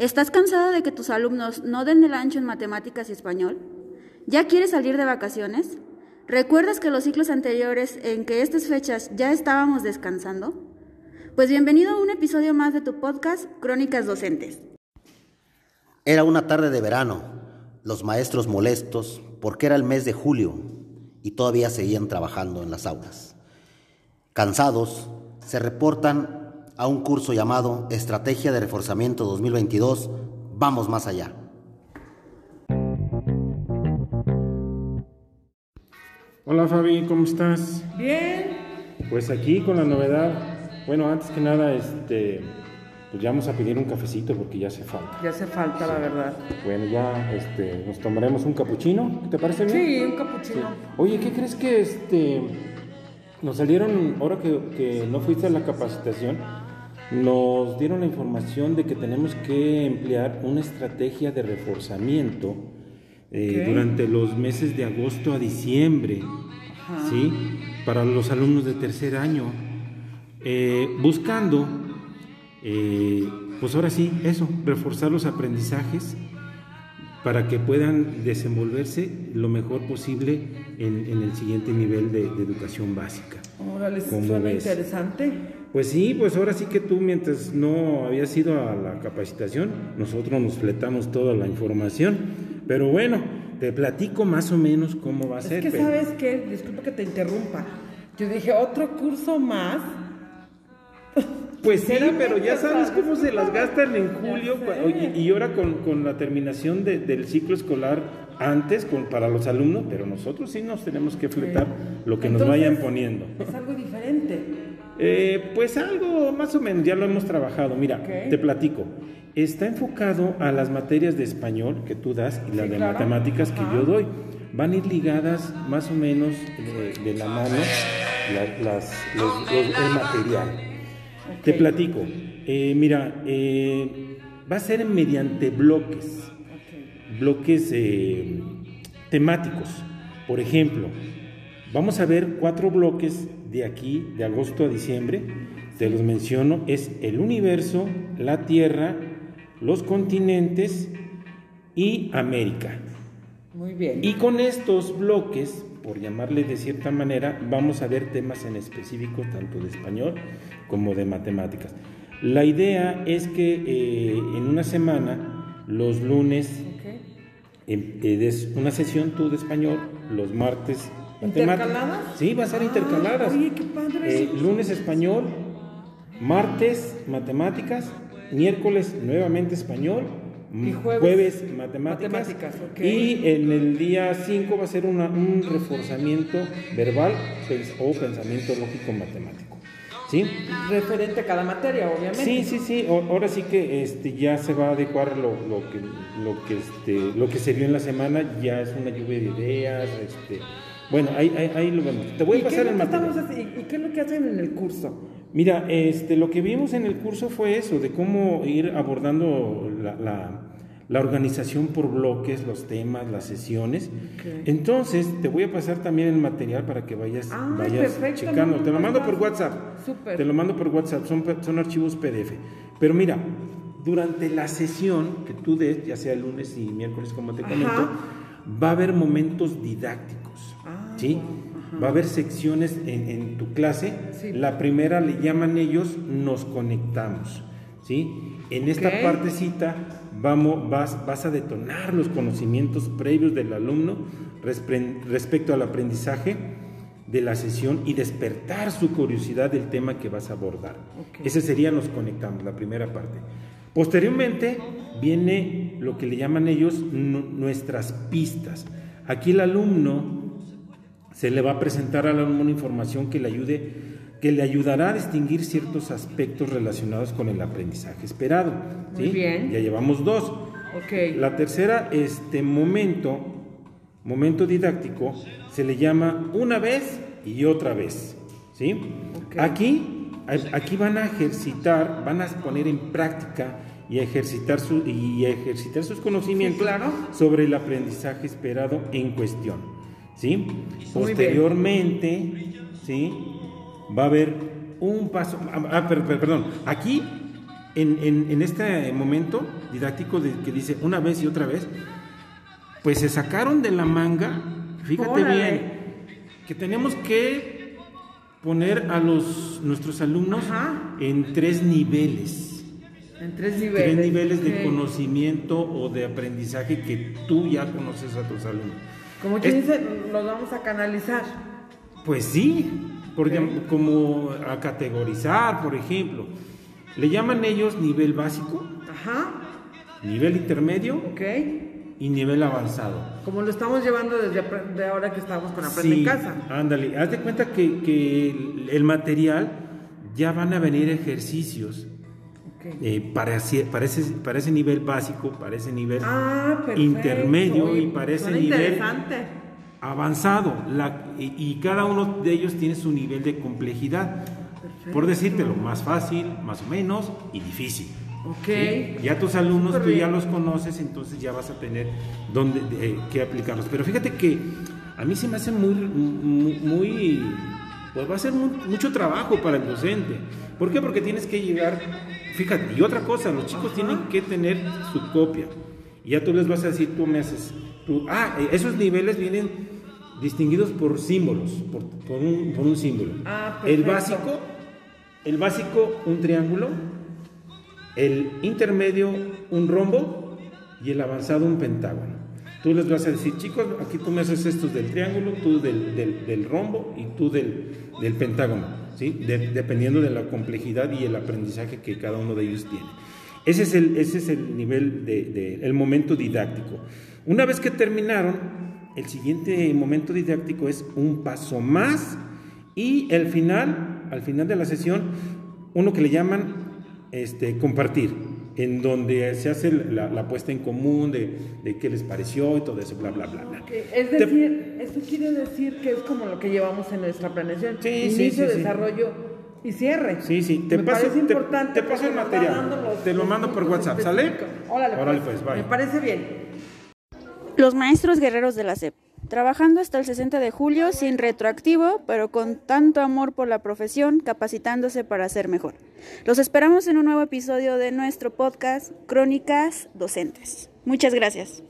¿Estás cansado de que tus alumnos no den el ancho en matemáticas y español? ¿Ya quieres salir de vacaciones? ¿Recuerdas que los ciclos anteriores en que estas fechas ya estábamos descansando? Pues bienvenido a un episodio más de tu podcast Crónicas Docentes. Era una tarde de verano, los maestros molestos porque era el mes de julio y todavía seguían trabajando en las aulas. Cansados, se reportan a un curso llamado Estrategia de Reforzamiento 2022, Vamos Más Allá. Hola Fabi, ¿cómo estás? Bien. Pues aquí con la novedad, bueno, antes que nada, este, pues ya vamos a pedir un cafecito porque ya hace falta. Ya hace falta, la verdad. Bueno, ya este, nos tomaremos un capuchino, ¿te parece bien? Sí, un capuchino. Oye, ¿qué crees que este, nos salieron, ahora que, que no fuiste a la capacitación, nos dieron la información de que tenemos que emplear una estrategia de reforzamiento eh, durante los meses de agosto a diciembre, ¿sí? Para los alumnos de tercer año, eh, buscando, eh, pues ahora sí, eso, reforzar los aprendizajes para que puedan desenvolverse lo mejor posible en, el siguiente nivel de, educación básica. Órale, suena interesante. Pues sí, pues ahora sí que tú mientras no habías ido a la capacitación, nosotros nos fletamos toda la información, pero bueno, te platico más o menos cómo va a ser. Es que sabes qué, disculpa que te interrumpa, yo dije, otro curso más. Pues sí, pero ya sabes cómo se las gastan en julio y, ahora con, la terminación del ciclo escolar antes con, para los alumnos, pero nosotros sí nos tenemos que fletar lo que nos vayan poniendo. Es algo diferente. Eh, pues algo más o menos, ya lo hemos trabajado. Mira, te platico. Está enfocado a las materias de español que tú das y las de matemáticas que yo doy. Van a ir ligadas más o menos de, la mano las, el material. Te platico. Eh, mira, eh, va a ser mediante bloques, bloques temáticos. Por ejemplo, vamos a ver cuatro bloques de aquí, de agosto a diciembre, te los menciono, es el universo, la Tierra, los continentes y América. Muy bien. Y con estos bloques, por llamarle de cierta manera, vamos a ver temas en específico, tanto de español como de matemáticas. La idea es que eh, en una semana, los lunes, okay. eh, una sesión tú de español, los martes ¿Intercaladas? Sí, va a ser intercaladas. Oye, qué padre. Eh, lunes español, martes matemáticas, miércoles nuevamente español, ¿Y jueves? matemáticas. Y en el día 5 va a ser un reforzamiento verbal o pensamiento lógico matemático. ¿Sí? Referente a cada materia, obviamente. Sí, sí, sí. Ahora sí que este, ya se va a adecuar lo, lo que, lo, que, este, lo que se vio en la semana, ya es una lluvia de ideas, este, bueno, ahí, ahí, lo vemos. Te voy a pasar el material. ¿Y qué es lo que hacen en el curso? Mira, este, lo que vimos en el curso fue eso, de cómo ir abordando la, la, organización por bloques, los temas, las sesiones. Entonces, te voy a pasar también el material para que vayas, ah, vayas checando. te lo mando por WhatsApp. Súper. Te lo mando por WhatsApp, son, son archivos PDF. Pero mira, durante la sesión que tú des, ya sea lunes y miércoles, como te comento, va a haber momentos didácticos. Ah, ¿sí? Va a haber secciones en, tu clase. La primera le llaman ellos nos conectamos. ¿sí? En esta partecita vamos, vas, vas a detonar los conocimientos previos del alumno respecto al aprendizaje de la sesión y despertar su curiosidad del tema que vas a abordar. Ese sería nos conectamos, la primera parte. Posteriormente viene lo que le llaman ellos nuestras pistas. Aquí el alumno se le va a presentar al alumno una información que le ayude, que le ayudará a distinguir ciertos aspectos relacionados con el aprendizaje esperado. Muy bien. Ya llevamos dos. Okay. La tercera, este momento, momento didáctico, se le llama una vez y otra vez. ¿sí? Aquí Aquí van a ejercitar, van a poner en práctica y ejercitar, su, y ejercitar sus conocimientos sobre el aprendizaje esperado en cuestión. ¿Sí? Posteriormente, ¿sí? va a haber un paso, ah, perdón, aquí en, en- en este momento didáctico de, que dice una vez y otra vez, pues se sacaron de la manga, fíjate Órale. bien, que tenemos que poner a los nuestros alumnos Ajá. en tres niveles. En tres niveles. Tres niveles de conocimiento o de aprendizaje que tú ya conoces a tus alumnos. Como quien Es- dice, los vamos a canalizar. Pues sí, por llam- como a categorizar, por ejemplo. Le llaman ellos nivel básico, Ajá. nivel intermedio Ok. y nivel avanzado. Como lo estamos llevando desde de ahora que estamos con Aprende Sí, en Casa. ándale, haz de cuenta que, que el, el material ya van a venir ejercicios Ok. eh, para, ese- para, ese, para ese nivel básico, para ese nivel Ah, perfecto. intermedio y para ese nivel avanzado. La- y, y cada uno de ellos tiene su nivel de complejidad. Por decírtelo, más fácil, más o menos y difícil. Ya tus alumnos tú ya los conoces, entonces ya vas a tener dónde eh, que aplicarlos. Pero fíjate que a mí se me hace muy, muy- pues va a ser mu- mucho trabajo para el docente. ¿Por qué? Porque tienes que llegar, fíjate, y otra cosa, los chicos tienen que tener su copia. Y ya tú les vas a decir, tú me haces, tú, ah, eh, esos niveles vienen distinguidos por símbolos, por, por un, por un símbolo. Ah, el básico, el básico, un triángulo, el intermedio un rombo y el avanzado un pentágono. Tú les vas a decir, chicos, aquí tú me haces estos del triángulo, tú del, del- rombo y tú del, del pentágono, ¿sí? De- dependiendo de la complejidad y el aprendizaje que cada uno de ellos tiene. Ese es el, ese es el nivel, de, de- el momento didáctico. Una vez que terminaron, el siguiente momento didáctico es un paso más y el final, al final de la sesión, uno que le llaman este, compartir, en donde se hace la, la puesta en común de, de qué les pareció y todo eso, bla, bla, bla, bla. Es Te- decir, esto quiere decir que es como lo que llevamos en nuestra planeación. Sí, Inicio, sí, sí. desarrollo y cierre. Sí, sí, te Me paso- parece te- importante te paso el material. los- Te lo mando por WhatsApp, ¿sale? Órale, Órale, pues, pues, bye. Me parece bien. Los maestros guerreros de la SEP, trabajando hasta el 60 de julio sin retroactivo, pero con tanto amor por la profesión, capacitándose para ser mejor. Los esperamos en un nuevo episodio de nuestro podcast Crónicas Docentes. Muchas gracias.